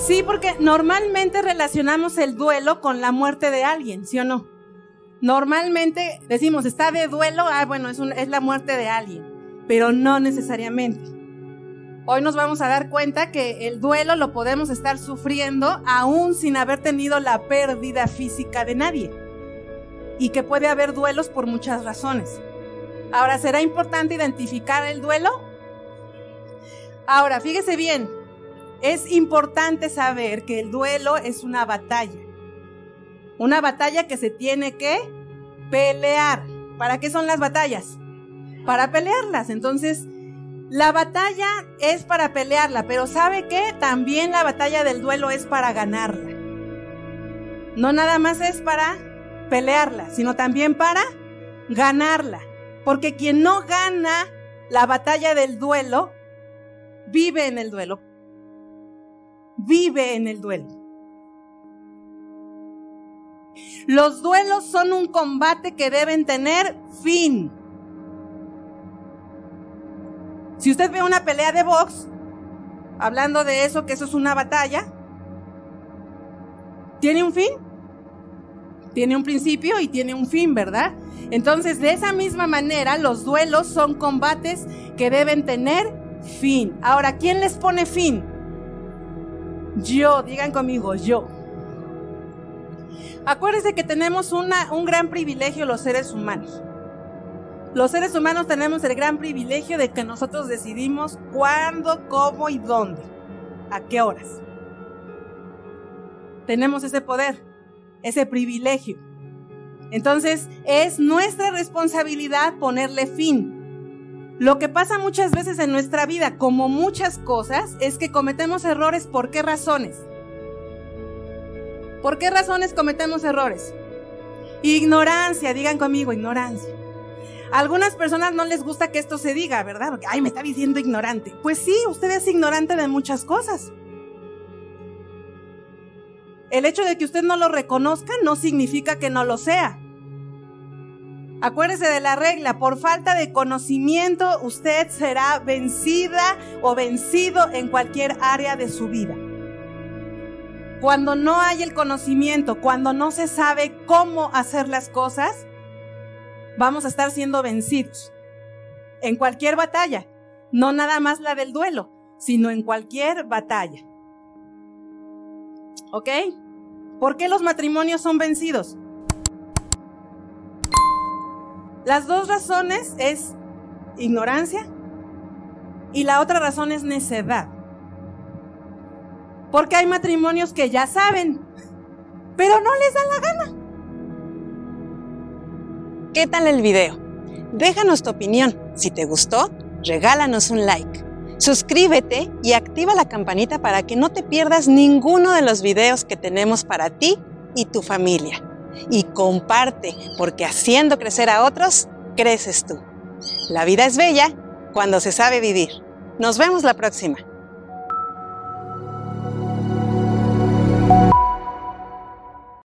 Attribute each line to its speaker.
Speaker 1: Sí, porque normalmente relacionamos el duelo con la muerte de alguien, ¿sí o no? Normalmente decimos, está de duelo, ah, bueno, es, es la muerte de alguien, pero no necesariamente. Hoy nos vamos a dar cuenta que el duelo lo podemos estar sufriendo aún sin haber tenido la pérdida física de nadie. Y que puede haber duelos por muchas razones. Ahora, ¿será importante identificar el duelo? Ahora, fíjese bien, es importante saber que el duelo es una batalla. Una batalla que se tiene que pelear. ¿Para qué son las batallas? Para pelearlas. Entonces, la batalla es para pelearla, pero ¿sabe qué? También la batalla del duelo es para ganarla. No nada más es para pelearla, sino también para ganarla. Porque quien no gana la batalla del duelo, vive en el duelo vive en el duelo. Los duelos son un combate que deben tener fin. Si usted ve una pelea de box, hablando de eso, que eso es una batalla, ¿tiene un fin? Tiene un principio y tiene un fin, ¿verdad? Entonces, de esa misma manera, los duelos son combates que deben tener fin. Ahora, ¿quién les pone fin? Yo, digan conmigo, yo. Acuérdense que tenemos un gran privilegio los seres humanos. Los seres humanos tenemos el gran privilegio de que nosotros decidimos cuándo, cómo y dónde. ¿A qué horas? Tenemos ese poder, ese privilegio. Entonces es nuestra responsabilidad ponerle fin lo que pasa muchas veces en nuestra vida, como muchas cosas, es que cometemos errores. ¿Por qué razones? ¿Por qué razones cometemos errores? Ignorancia, digan conmigo, ignorancia. Algunas personas no les gusta que esto se diga, ¿verdad? Porque, ay, me está diciendo ignorante. Pues sí, usted es ignorante de muchas cosas. El hecho de que usted no lo reconozca no significa que no lo sea. Acuérdese de la regla, por falta de conocimiento usted será vencida o vencido en cualquier área de su vida. Cuando no hay el conocimiento, cuando no se sabe cómo hacer las cosas, vamos a estar siendo vencidos. En cualquier batalla, no nada más la del duelo, sino en cualquier batalla. ¿Ok? ¿Por qué los matrimonios son vencidos? Las dos razones es ignorancia y la otra razón es necedad. Porque hay matrimonios que ya saben, pero no les da la gana.
Speaker 2: ¿Qué tal el video? Déjanos tu opinión. Si te gustó, regálanos un like. Suscríbete y activa la campanita para que no te pierdas ninguno de los videos que tenemos para ti y tu familia y comparte, porque haciendo crecer a otros, creces tú. La vida es bella cuando se sabe vivir. Nos vemos la próxima.